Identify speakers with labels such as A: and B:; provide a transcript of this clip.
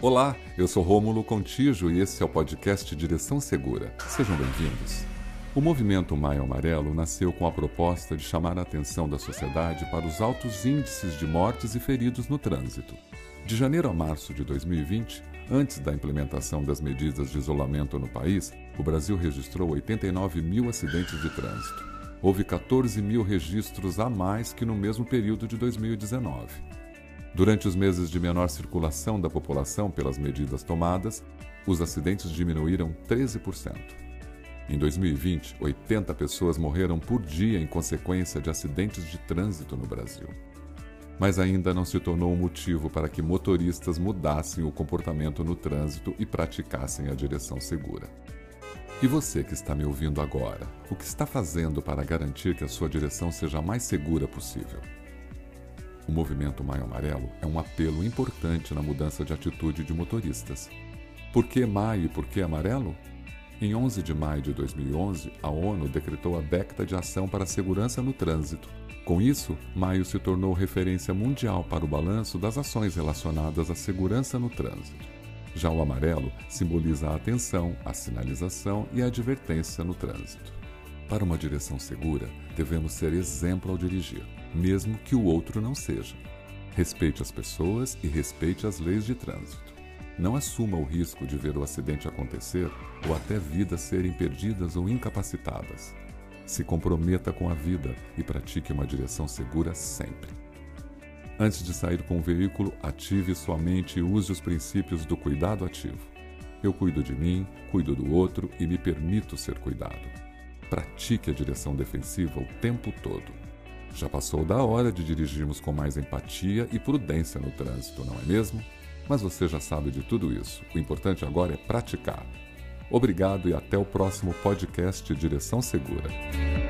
A: Olá, eu sou Rômulo Contígio e esse é o podcast Direção Segura. Sejam bem-vindos. O movimento Maio Amarelo nasceu com a proposta de chamar a atenção da sociedade para os altos índices de mortes e feridos no trânsito. De janeiro a março de 2020, antes da implementação das medidas de isolamento no país, o Brasil registrou 89 mil acidentes de trânsito. Houve 14 mil registros a mais que no mesmo período de 2019. Durante os meses de menor circulação da população pelas medidas tomadas, os acidentes diminuíram 13%. Em 2020, 80 pessoas morreram por dia em consequência de acidentes de trânsito no Brasil. Mas ainda não se tornou um motivo para que motoristas mudassem o comportamento no trânsito e praticassem a direção segura. E você que está me ouvindo agora, o que está fazendo para garantir que a sua direção seja a mais segura possível? O movimento Maio Amarelo é um apelo importante na mudança de atitude de motoristas. Por que maio e por que amarelo? Em 11 de maio de 2011, a ONU decretou a década de ação para a segurança no trânsito. Com isso, maio se tornou referência mundial para o balanço das ações relacionadas à segurança no trânsito. Já o amarelo simboliza a atenção, a sinalização e a advertência no trânsito. Para uma direção segura, devemos ser exemplo ao dirigir mesmo que o outro não seja. Respeite as pessoas e respeite as leis de trânsito. Não assuma o risco de ver o acidente acontecer ou até vidas serem perdidas ou incapacitadas. Se comprometa com a vida e pratique uma direção segura sempre. Antes de sair com o veículo, ative sua mente e use os princípios do cuidado ativo. Eu cuido de mim, cuido do outro e me permito ser cuidado. Pratique a direção defensiva o tempo todo. Já passou da hora de dirigirmos com mais empatia e prudência no trânsito, não é mesmo? Mas você já sabe de tudo isso. O importante agora é praticar. Obrigado e até o próximo podcast Direção Segura.